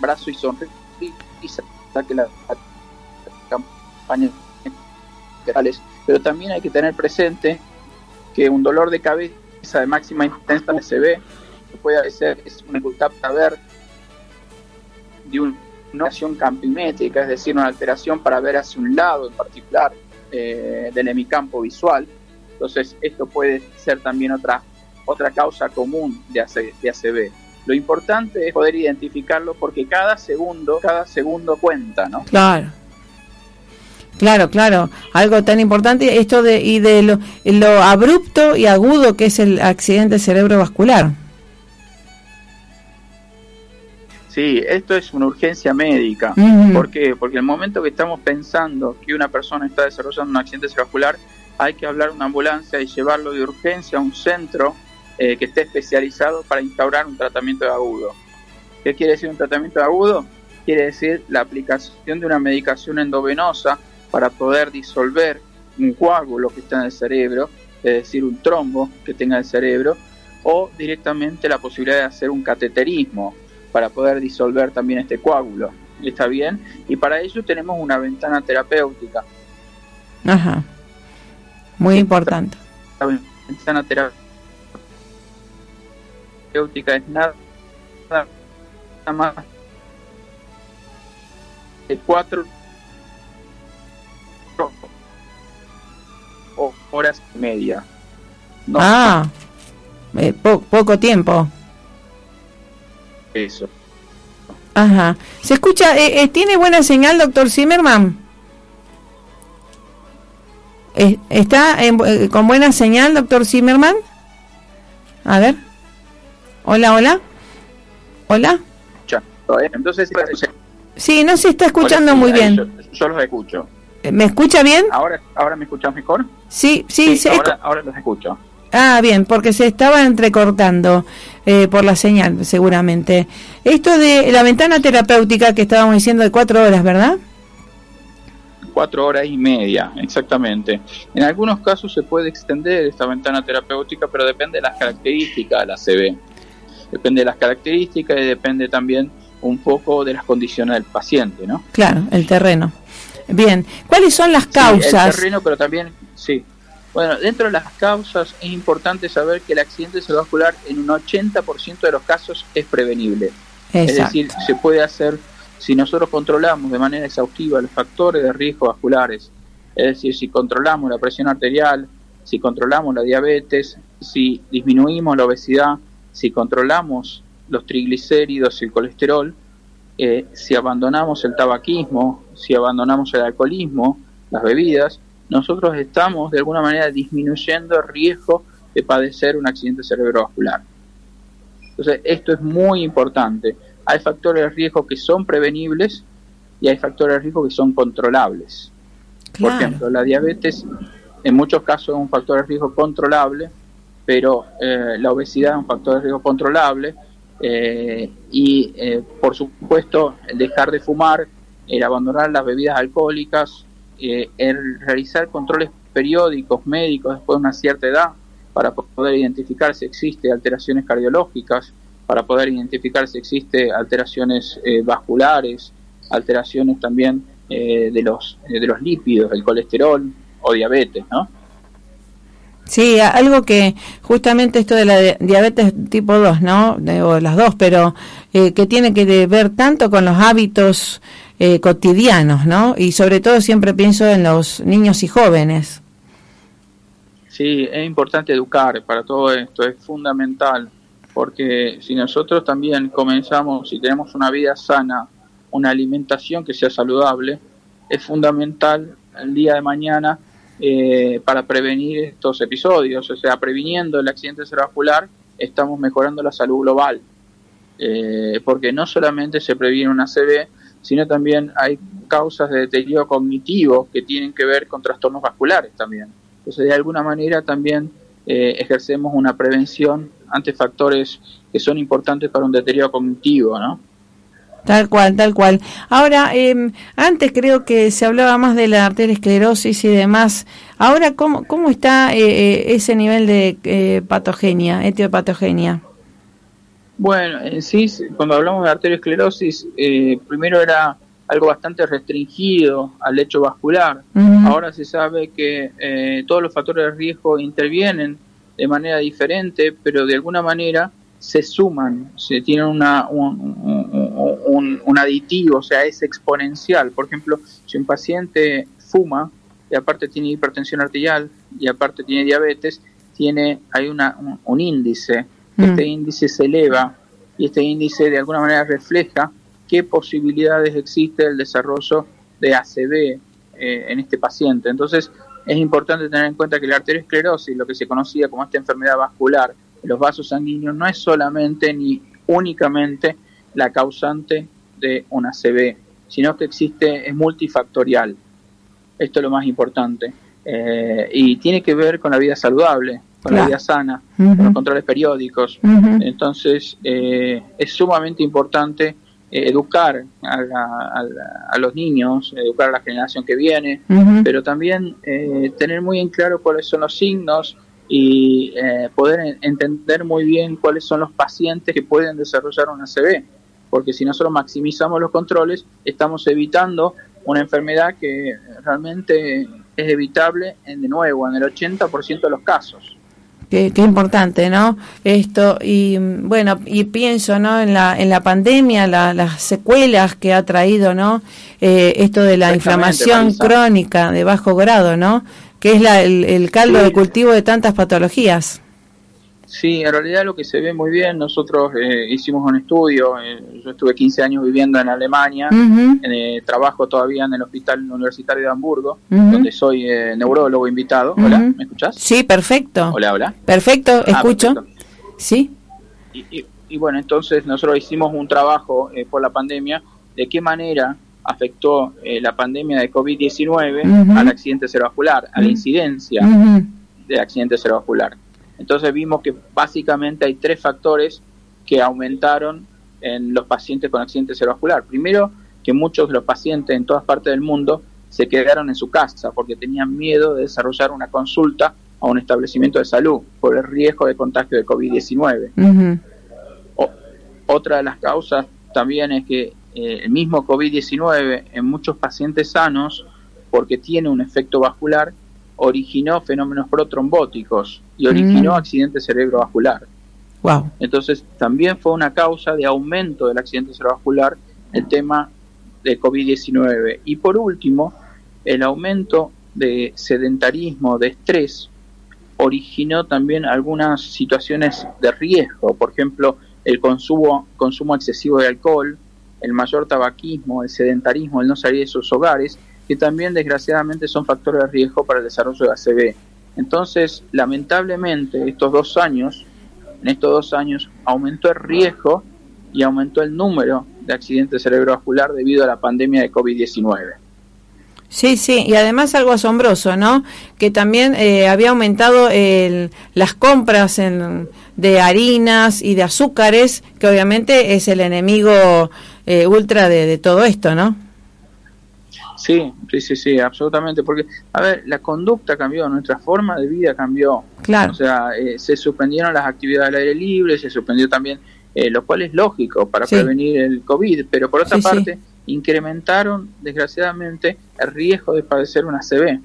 brazo y sonrisa, que la campaña pero también hay que tener presente que un dolor de cabeza de máxima intensidad se ve puede ser es una para ver de una alteración campimétrica, es decir, una alteración para ver hacia un lado en particular eh, del hemicampo visual. Entonces, esto puede ser también otra, otra causa común de, de ACV. Lo importante es poder identificarlo porque cada segundo, cada segundo cuenta, ¿no? Claro. Claro, claro, algo tan importante, esto de y de lo, lo abrupto y agudo que es el accidente cerebrovascular. Sí, esto es una urgencia médica. ¿Por qué? Porque el momento que estamos pensando que una persona está desarrollando un accidente cerebrovascular, hay que hablar una ambulancia y llevarlo de urgencia a un centro eh, que esté especializado para instaurar un tratamiento agudo. ¿Qué quiere decir un tratamiento agudo? Quiere decir la aplicación de una medicación endovenosa para poder disolver un coágulo que está en el cerebro, es decir, un trombo que tenga el cerebro, o directamente la posibilidad de hacer un cateterismo, para poder disolver también este coágulo. ¿Está bien? Y para ello tenemos una ventana terapéutica. Ajá. Muy importante. La ventana terapéutica es nada, nada más de cuatro horas y media. ah, eh, poco tiempo eso. Ajá. ¿Se escucha? Eh, eh, ¿Tiene buena señal, doctor Zimmerman? Eh, ¿Está con buena señal, doctor Zimmerman? A ver. Hola, hola. Hola. Entonces, sí, no se está escuchando muy bien. Yo, los escucho. ¿Me escucha bien? ¿Ahora, ahora me escuchas mejor? Sí, sí, sí ahora, ahora los escucho. Ah, bien, porque se estaba entrecortando eh, por la señal, seguramente. Esto de la ventana terapéutica que estábamos diciendo de cuatro horas, ¿verdad? Cuatro horas y media, exactamente. En algunos casos se puede extender esta ventana terapéutica, pero depende de las características de la CB. Depende de las características y depende también un poco de las condiciones del paciente, ¿no? Claro, el terreno. Bien, ¿cuáles son las causas? el terreno, pero también, sí. Bueno, dentro de las causas es importante saber que el accidente cerebrovascular en un 80% de los casos es prevenible. Es decir, se puede hacer si nosotros controlamos de manera exhaustiva los factores de riesgo vasculares, es decir, si controlamos la presión arterial, si controlamos la diabetes, si disminuimos la obesidad, si controlamos los triglicéridos y el colesterol, eh, si abandonamos el tabaquismo, si abandonamos el alcoholismo, las bebidas, nosotros estamos de alguna manera disminuyendo el riesgo de padecer un accidente cerebrovascular. Entonces, esto es muy importante. Hay factores de riesgo que son prevenibles y hay factores de riesgo que son controlables. Por ejemplo, la diabetes en muchos casos es un factor de riesgo controlable, pero eh, la obesidad es un factor de riesgo controlable eh, y, eh, por supuesto, el dejar de fumar, el abandonar las bebidas alcohólicas, el realizar controles periódicos médicos después de una cierta edad para poder identificar si existe alteraciones cardiológicas, para poder identificar si existe alteraciones vasculares, alteraciones también de los de los lípidos, el colesterol o diabetes, ¿no? Sí, algo que justamente esto de la diabetes tipo 2, ¿no? o las dos, pero eh, que tiene que ver tanto con los hábitos eh, cotidianos, ¿no? Y sobre todo siempre pienso en los niños y jóvenes. Sí, es importante educar para todo esto, es fundamental, porque si nosotros también comenzamos, si tenemos una vida sana, una alimentación que sea saludable, es fundamental el día de mañana eh, para prevenir estos episodios. O sea, previniendo el accidente cerebrovascular, estamos mejorando la salud global. Eh, porque no solamente se previene una ACV, sino también hay causas de deterioro cognitivo que tienen que ver con trastornos vasculares también. Entonces, de alguna manera también eh, ejercemos una prevención ante factores que son importantes para un deterioro cognitivo, ¿no? Tal cual, tal cual. Ahora, eh, antes creo que se hablaba más de la arteriosclerosis y demás. Ahora, ¿cómo, cómo está eh, eh, ese nivel de eh, patogenia, etiopatogenia? Bueno, en sí, cuando hablamos de arteriosclerosis, eh, primero era algo bastante restringido al hecho vascular. Ahora se sabe que todos los factores de riesgo intervienen de manera diferente, pero de alguna manera se suman, se tienen una, un, un, aditivo, o sea, es exponencial. Por ejemplo, si un paciente fuma y aparte tiene hipertensión arterial y aparte tiene diabetes, tiene hay una, un, índice. Mm. Este índice se eleva y este índice de alguna manera refleja qué posibilidades existe el desarrollo de ACV eh, en este paciente. Entonces, es importante tener en cuenta que la arteriosclerosis, lo que se conocía como esta enfermedad vascular, los vasos sanguíneos no es solamente ni únicamente la causante de una CB, sino que existe, es multifactorial. Esto es lo más importante. Eh, y tiene que ver con la vida saludable, con la vida sana, con los controles periódicos. Entonces, eh, es sumamente importante eh, educar a, los niños, educar a la generación que viene, pero también tener muy en claro cuáles son los signos y eh, poder entender muy bien cuáles son los pacientes que pueden desarrollar una CB, porque si nosotros maximizamos los controles, estamos evitando una enfermedad que realmente es evitable, en, de nuevo, en el 80% de los casos. Qué, importante, ¿no? Esto, y bueno, y pienso, ¿no? En la, en la pandemia, las secuelas que ha traído, ¿no? Eh, esto de la inflamación crónica de bajo grado, ¿no? que es la, el, caldo de cultivo de tantas patologías. Sí, en realidad lo que se ve muy bien, nosotros eh, hicimos un estudio, eh, yo estuve 15 años viviendo en Alemania, eh, trabajo todavía en el Hospital Universitario de Hamburgo, donde soy neurólogo invitado. Hola, ¿me escuchás? Sí, perfecto. Hola, hola. Perfecto, ah, escucho. Sí. Y, y, bueno, entonces nosotros hicimos un trabajo por la pandemia, de qué manera afectó eh, la pandemia de COVID-19 al accidente cerebrovascular, a la incidencia del accidente cerebrovascular. Entonces vimos que básicamente hay tres factores que aumentaron en los pacientes con accidente cerebrovascular. Primero, que muchos de los pacientes en todas partes del mundo se quedaron en su casa porque tenían miedo de desarrollar una consulta a un establecimiento de salud por el riesgo de contagio de COVID-19. Otra de las causas también es que eh, el mismo COVID-19 en muchos pacientes sanos porque tiene un efecto vascular, originó fenómenos protrombóticos y originó Mm. accidente cerebrovascular. Wow. Entonces, también fue una causa de aumento del accidente cerebrovascular el tema de COVID-19. Y por último, el aumento de sedentarismo, de estrés, originó también algunas situaciones de riesgo, por ejemplo, el consumo, consumo excesivo de alcohol, el mayor tabaquismo, el sedentarismo, el no salir de sus hogares, que también desgraciadamente son factores de riesgo para el desarrollo de ACV. Entonces, lamentablemente, estos dos años, en estos dos años, aumentó el riesgo y aumentó el número de accidentes cerebrovascular debido a la pandemia de COVID-19. Sí, sí, y además algo asombroso, ¿no? Que también eh, había aumentado el, las compras en, de harinas y de azúcares, que obviamente es el enemigo eh, ultra de, de todo esto, ¿no? Sí, sí, sí, sí, absolutamente. Porque, a ver, la conducta cambió, nuestra forma de vida cambió. Claro. O sea, eh, se suspendieron las actividades al aire libre, se suspendió también, eh, lo cual es lógico para Sí. prevenir el COVID, pero por otra Sí, sí. parte, incrementaron, desgraciadamente, el riesgo de padecer una CB.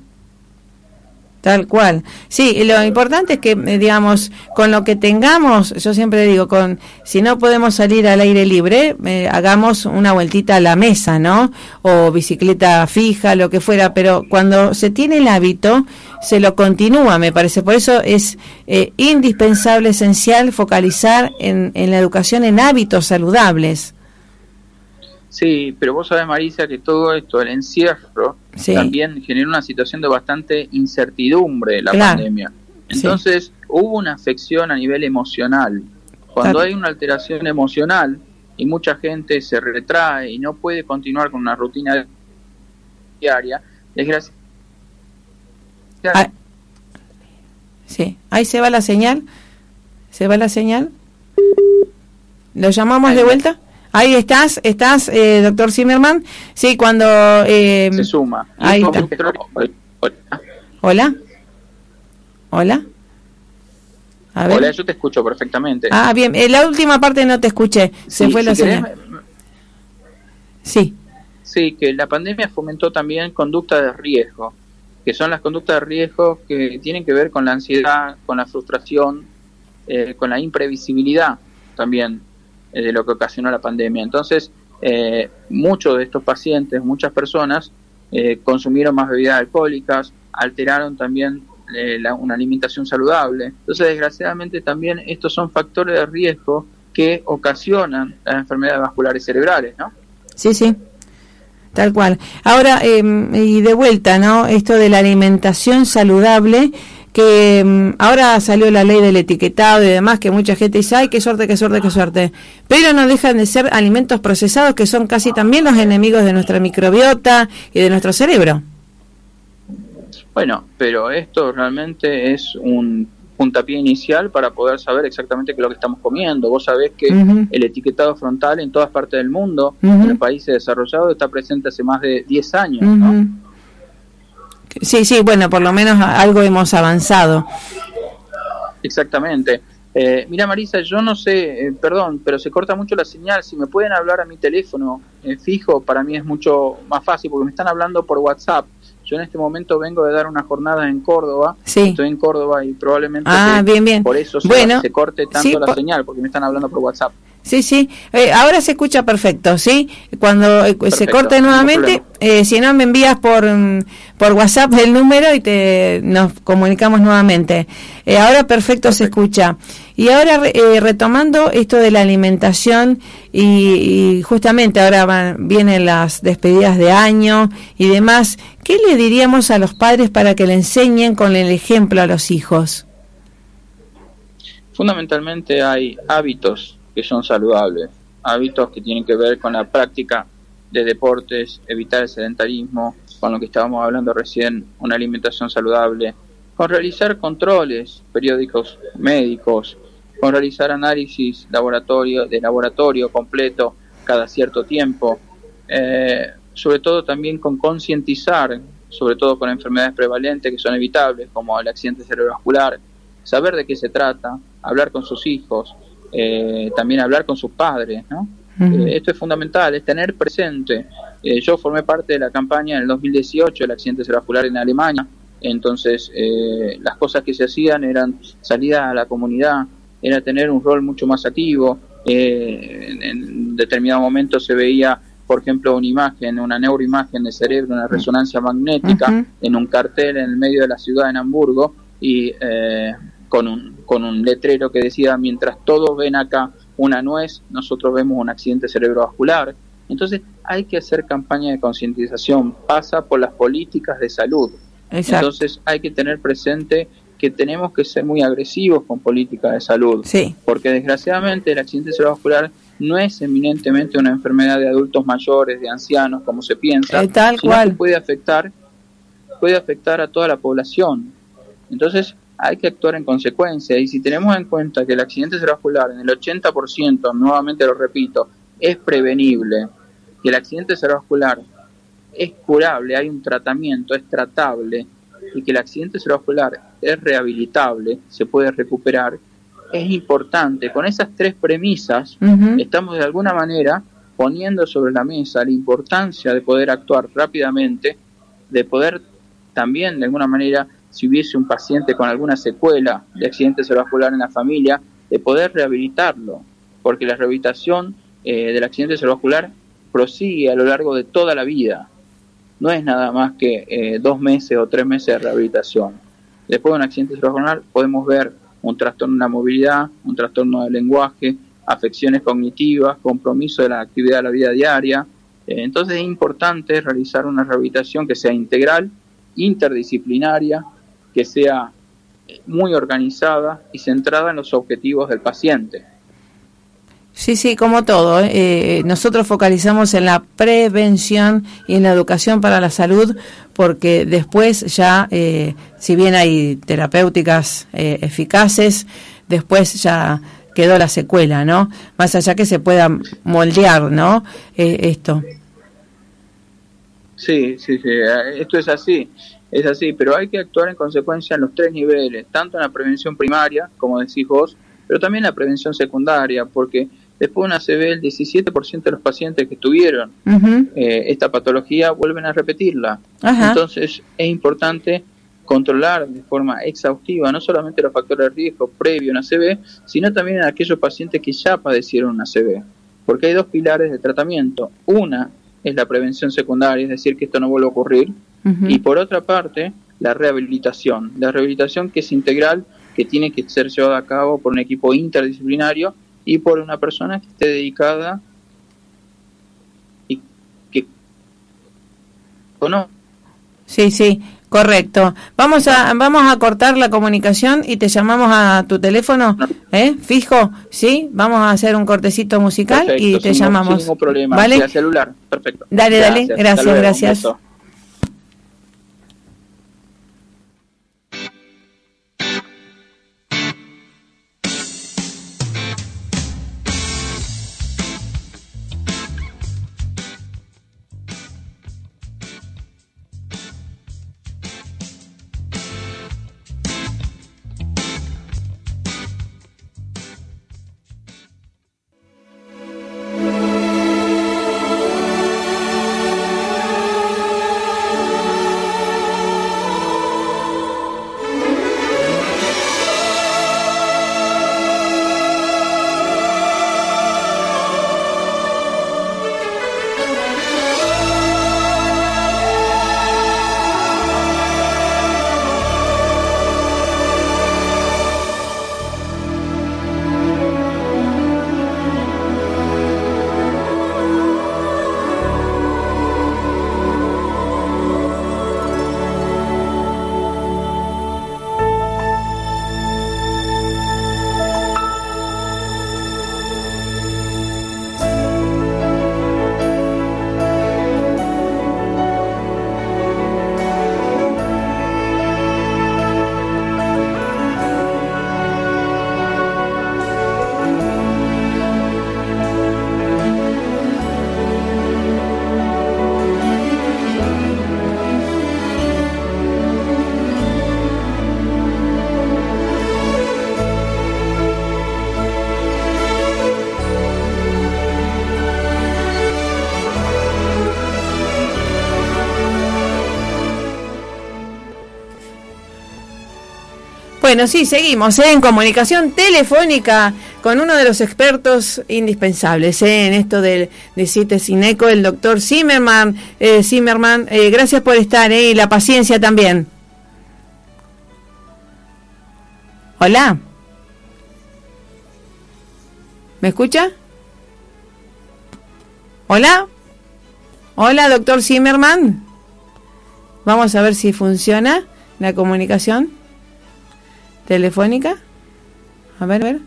Tal cual. Sí, lo importante es que, eh, digamos, con lo que tengamos, yo siempre digo, con si no podemos salir al aire libre, eh, hagamos una vueltita a la mesa, ¿no? O bicicleta fija, lo que fuera, pero cuando se tiene el hábito, se lo continúa, me parece. Por eso es eh, indispensable, esencial, focalizar en, en la educación en hábitos saludables. Sí, pero vos sabés, Marisa, que todo esto, el encierro, Sí. también genera una situación de bastante incertidumbre la Claro. pandemia. Sí. Entonces, hubo una afección a nivel emocional. Cuando Claro. hay una alteración emocional y mucha gente se retrae y no puede continuar con una rutina diaria, desgraciadamente Ah, sí, ahí se va la señal. ¿Se va la señal? ¿Lo llamamos de vuelta? Ahí estás, estás, eh, doctor Zimmerman. Sí, cuando... eh, se suma. Ahí está. Hola. Hola. A ver. Hola, yo te escucho perfectamente. Ah, bien. eh, la última parte no te escuché. Se Sí, fue si la querés, señal. Sí. Sí, que la pandemia fomentó también conductas de riesgo, que son las conductas de riesgo que tienen que ver con la ansiedad, con la frustración, eh, con la imprevisibilidad también de lo que ocasionó la pandemia. Entonces, eh, muchos de estos pacientes, muchas personas, eh, consumieron más bebidas alcohólicas, alteraron también eh, una alimentación saludable. Entonces, desgraciadamente también estos son factores de riesgo que ocasionan las enfermedades vasculares cerebrales, ¿no? Sí, sí. Tal cual. Ahora, eh, y de vuelta, ¿no? Esto de la alimentación saludable, que mm, ahora salió la ley del etiquetado y demás, que mucha gente dice, ay, qué suerte, qué suerte, qué suerte. Pero no dejan de ser alimentos procesados que son casi también los enemigos de nuestra microbiota y de nuestro cerebro. Bueno, pero esto realmente es un puntapié inicial para poder saber exactamente qué es lo que estamos comiendo. Vos sabés que el etiquetado frontal en todas partes del mundo, en los países desarrollados, está presente hace más de 10 años. ¿no? Sí, sí, bueno, por lo menos algo hemos avanzado. Exactamente. Eh, mira, Marisa, yo no sé, eh, perdón, pero se corta mucho la señal. Si me pueden hablar a mi teléfono eh, fijo, para mí es mucho más fácil porque me están hablando por WhatsApp. Yo en este momento vengo de dar una jornada en Córdoba. Sí. Estoy en Córdoba y probablemente Ah, bien, bien. por eso se, Bueno, se corte tanto sí, la señal, porque me están hablando por WhatsApp. Sí, sí. Eh, ahora se escucha perfecto, ¿sí? Cuando eh, se corte nuevamente, eh, si no me envías por mm, por WhatsApp el número y te nos comunicamos nuevamente. Ahora perfecto, se escucha. Y ahora re- eh, retomando esto de la alimentación y, y justamente ahora van- vienen las despedidas de año y demás, ¿qué le diríamos a los padres para que le enseñen con el ejemplo a los hijos? Fundamentalmente hay hábitos que son saludables, hábitos que tienen que ver con la práctica de deportes, evitar el sedentarismo, con lo que estábamos hablando recién, una alimentación saludable, con realizar controles periódicos médicos, con realizar análisis laboratorio, de laboratorio completo cada cierto tiempo, eh, sobre todo también con concientizar, sobre todo con enfermedades prevalentes que son evitables, como el accidente cerebrovascular, saber de qué se trata, hablar con sus hijos, eh, también hablar con sus padres, ¿no? Eh, esto es fundamental, es tener presente. Eh, yo formé parte de la campaña en el 2018 del accidente cerebrovascular en Alemania, entonces eh, las cosas que se hacían eran salida a la comunidad, era tener un rol mucho más activo. En, en, determinado momento se veía, por ejemplo, una imagen, una neuroimagen de cerebro, una resonancia magnética en un cartel en el medio de la ciudad en Hamburgo y con un, con un letrero que decía mientras todos ven acá una nuez, nosotros vemos un accidente cerebrovascular. Entonces hay que hacer campaña de concientización, pasa por las políticas de salud. Entonces hay que tener presente que tenemos que ser muy agresivos con políticas de salud, sí. porque desgraciadamente el accidente cerebrovascular no es eminentemente una enfermedad de adultos mayores, de ancianos, como se piensa, eh, tal cual. puede afectar puede afectar a toda la población. Entonces, hay que actuar en consecuencia. Y si tenemos en cuenta que el accidente cerebrovascular en el 80%, nuevamente lo repito, es prevenible, que el accidente cerebrovascular es curable, hay un tratamiento, es tratable, y que el accidente cerebrovascular es rehabilitable, se puede recuperar, es importante. Con esas tres premisas, estamos de alguna manera poniendo sobre la mesa la importancia de poder actuar rápidamente, de poder también de alguna manera si hubiese un paciente con alguna secuela de accidente cerebrovascular en la familia, de poder rehabilitarlo, porque la rehabilitación eh, del accidente cerebrovascular prosigue a lo largo de toda la vida. No es nada más que eh, dos meses o tres meses de rehabilitación. Después de un accidente cerebrovascular podemos ver un trastorno de la movilidad, un trastorno del lenguaje, afecciones cognitivas, compromiso de la actividad de la vida diaria. Eh, entonces es importante realizar una rehabilitación que sea integral, interdisciplinaria, que sea muy organizada y centrada en los objetivos del paciente. Sí, sí, como todo. ¿eh? Eh, nosotros focalizamos en la prevención y en la educación para la salud, porque después ya, eh, si bien hay terapéuticas eficaces, después ya quedó la secuela, ¿no? Más allá que se pueda moldear, ¿no? esto. Sí, sí, sí, esto es así. Es así, pero hay que actuar en consecuencia en los tres niveles, tanto en la prevención primaria, como decís vos, pero también en la prevención secundaria, porque después de una CB el 17% de los pacientes que tuvieron eh, esta patología vuelven a repetirla. Entonces es importante controlar de forma exhaustiva no solamente los factores de riesgo previo a una CB, sino también en aquellos pacientes que ya padecieron una CB. Porque hay dos pilares de tratamiento. Una es la prevención secundaria, es decir, que esto no vuelva a ocurrir, y por otra parte, la rehabilitación. La rehabilitación que es integral, que tiene que ser llevada a cabo por un equipo interdisciplinario y por una persona que esté dedicada y que o no. Sí, sí, correcto. Vamos a vamos a cortar la comunicación y te llamamos a tu teléfono, ¿eh? Fijo, ¿sí? Vamos a hacer un cortecito musical y te llamamos. Sin problema. ¿Vale? celular. Perfecto. Dale, dale. Gracias, gracias. Bueno, sí, seguimos ¿eh? en comunicación telefónica con uno de los expertos indispensables ¿eh? en esto del, de CITES INECO, el doctor Zimmerman. Eh, Zimmerman, eh, gracias por estar y la paciencia también. Hola. ¿Me escucha? Hola. Hola, doctor Zimmerman. Vamos a ver si funciona la comunicación telefónica. A ver, a ver.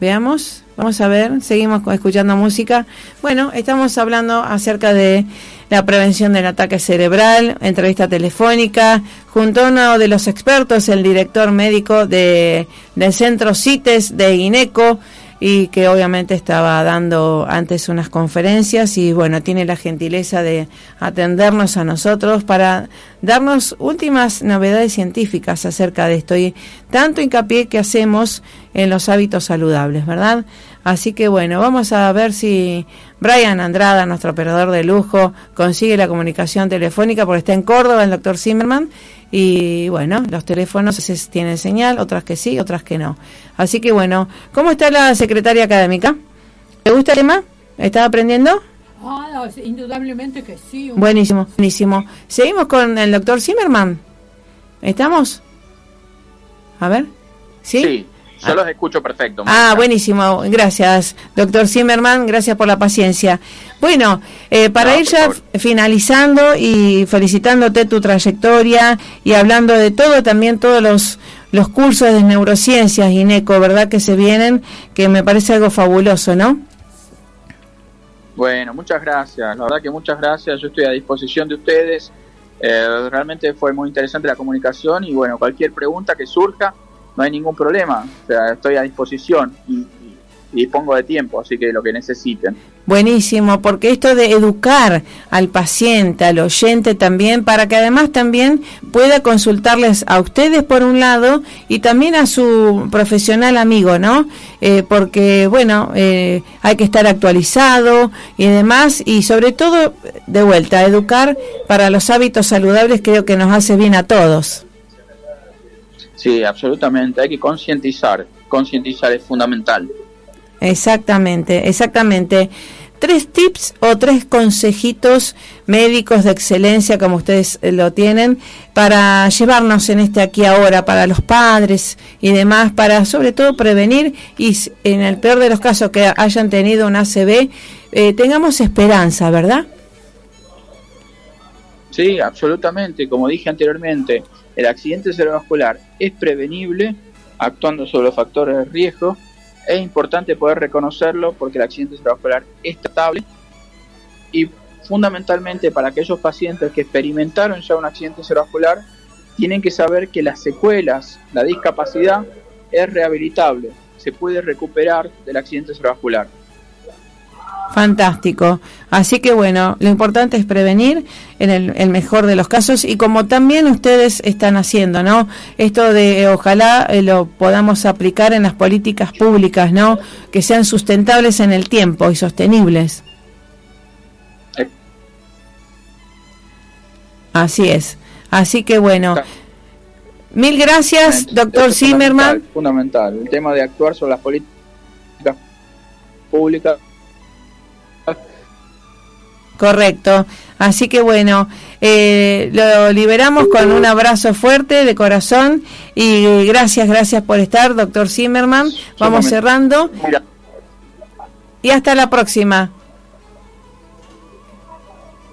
Veamos, vamos a ver, seguimos escuchando música. Bueno, estamos hablando acerca de la prevención del ataque cerebral, entrevista telefónica, junto a uno de los expertos, el director médico de, del centro CITES de INECO, y que obviamente estaba dando antes unas conferencias y bueno, tiene la gentileza de atendernos a nosotros para darnos últimas novedades científicas acerca de esto y tanto hincapié que hacemos en los hábitos saludables, ¿verdad? Así que bueno, vamos a ver si Brian Andrada, nuestro operador de lujo, consigue la comunicación telefónica porque está en Córdoba el doctor Zimmerman y bueno, los teléfonos tienen señal, otras que sí, otras que no. Así que bueno, ¿cómo está la secretaria académica? ¿Le gusta el tema? ¿Está aprendiendo? Ah, indudablemente que sí. Buenísimo, buenísimo. Seguimos con el doctor Zimmerman. ¿Estamos? A ver. ¿Sí? Sí. Yo los escucho perfecto. Ah, buenísimo. Gracias, doctor Zimmerman. Gracias por la paciencia. Bueno, eh, para ir ya finalizando y felicitándote tu trayectoria y hablando de todo, también todos los, los cursos de neurociencias, INECO, ¿verdad? Que se vienen, que me parece algo fabuloso, ¿no? Bueno, muchas gracias. La verdad que muchas gracias. Yo estoy a disposición de ustedes. Eh, realmente fue muy interesante la comunicación y bueno, cualquier pregunta que surja no hay ningún problema. O sea, estoy a disposición y, y, pongo de tiempo, así que lo que necesiten. Buenísimo, porque esto de educar al paciente, al oyente también, para que además también pueda consultarles a ustedes por un lado y también a su profesional amigo, ¿no? Eh, porque, bueno, eh, hay que estar actualizado y demás, y sobre todo, de vuelta, educar para los hábitos saludables creo que nos hace bien a todos. Sí, absolutamente. Hay que concientizar. Concientizar es fundamental. Exactamente, exactamente. Tres tips o tres consejitos médicos de excelencia, como ustedes eh, lo tienen, para llevarnos en este aquí ahora, para los padres y demás, para sobre todo prevenir y en el peor de los casos que hayan tenido un ACV, eh, tengamos esperanza, ¿verdad? Sí, absolutamente. Como dije anteriormente, el accidente cerebrovascular es prevenible actuando sobre los factores de riesgo. Es importante poder reconocerlo porque el accidente cerebrovascular es tratable y fundamentalmente para aquellos pacientes que experimentaron ya un accidente cerebrovascular tienen que saber que las secuelas, la discapacidad es rehabilitable, se puede recuperar del accidente cerebrovascular. Fantástico. Así que bueno, lo importante es prevenir en el, mejor de los casos y como también ustedes están haciendo, ¿no? Esto de eh, ojalá eh, lo podamos aplicar en las políticas públicas, ¿no? Que sean sustentables en el tiempo y sostenibles. Así es. Así que bueno. Mil gracias, doctor Zimmerman. fundamental. El tema de actuar sobre las políticas públicas Correcto. Así que bueno, eh, lo liberamos con un abrazo fuerte de corazón y gracias, gracias por estar, doctor Zimmerman. Vamos cerrando. Y hasta la próxima.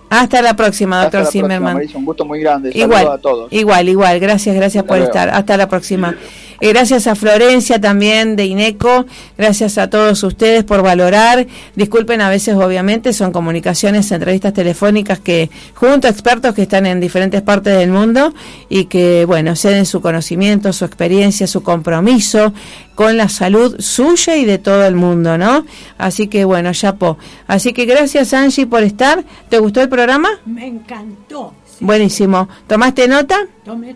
Hasta la próxima, doctor Zimmerman. un gusto muy grande. Igual, a todos. igual, igual. Gracias, gracias por estar. Hasta la próxima. Eh, gracias a Florencia también de INECO, gracias a todos ustedes por valorar. Disculpen, a veces obviamente son comunicaciones, entrevistas telefónicas que junto a expertos que están en diferentes partes del mundo y que, bueno, ceden su conocimiento, su experiencia, su compromiso con la salud suya y de todo el mundo, ¿no? Así que, bueno, chapo. Así que gracias, Angie, por estar. ¿Te gustó el programa? Me encantó. Buenísimo. ¿Tomaste nota? Tomé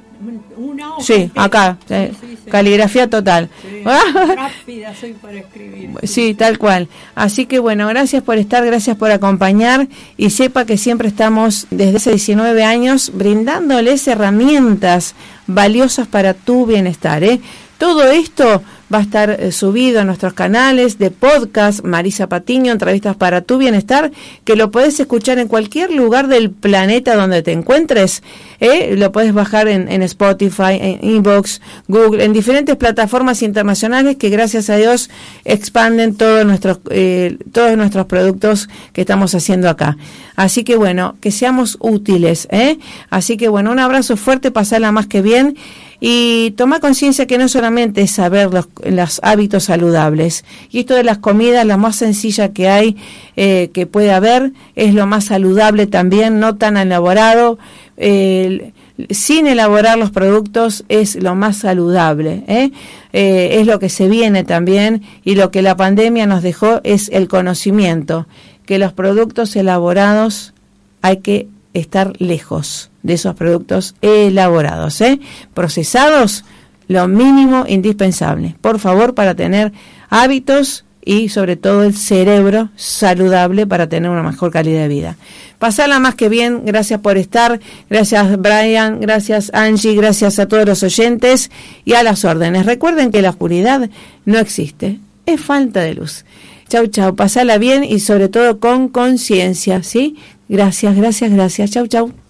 una hoja. Sí, acá, Sí, eh, sí, caligrafía total. Sí, [laughs] rápida soy para escribir. Sí, tal cual. Así que bueno, gracias por estar, gracias por acompañar y sepa que siempre estamos desde hace 19 años brindándoles herramientas valiosas para tu bienestar. ¿eh? Todo esto va a estar eh, subido a nuestros canales de podcast, Marisa Patiño, entrevistas para tu bienestar, que lo puedes escuchar en cualquier lugar del planeta donde te encuentres. ¿eh? Lo puedes bajar en, en Spotify, en Inbox, Google, en diferentes plataformas internacionales que gracias a Dios expanden todos nuestros, eh, todos nuestros productos que estamos haciendo acá. Así que bueno, que seamos útiles. ¿eh? Así que bueno, un abrazo fuerte, pasarla más que bien y toma conciencia que no solamente es saber los, los, hábitos saludables, y esto de las comidas, la más sencilla que hay, eh, que puede haber, es lo más saludable también, no tan elaborado, eh, sin elaborar los productos es lo más saludable, ¿eh? es lo que se viene también, y lo que la pandemia nos dejó es el conocimiento, que los productos elaborados hay que estar lejos de esos productos elaborados, ¿eh? procesados, lo mínimo indispensable. Por favor, para tener hábitos y sobre todo el cerebro saludable para tener una mejor calidad de vida. Pasarla más que bien, gracias por estar, gracias Brian, gracias Angie, gracias a todos los oyentes y a las órdenes. Recuerden que la oscuridad no existe, es falta de luz. Chau, chau, pasala bien y sobre todo con conciencia, ¿sí? Gracias, gracias, gracias. Chau, chau.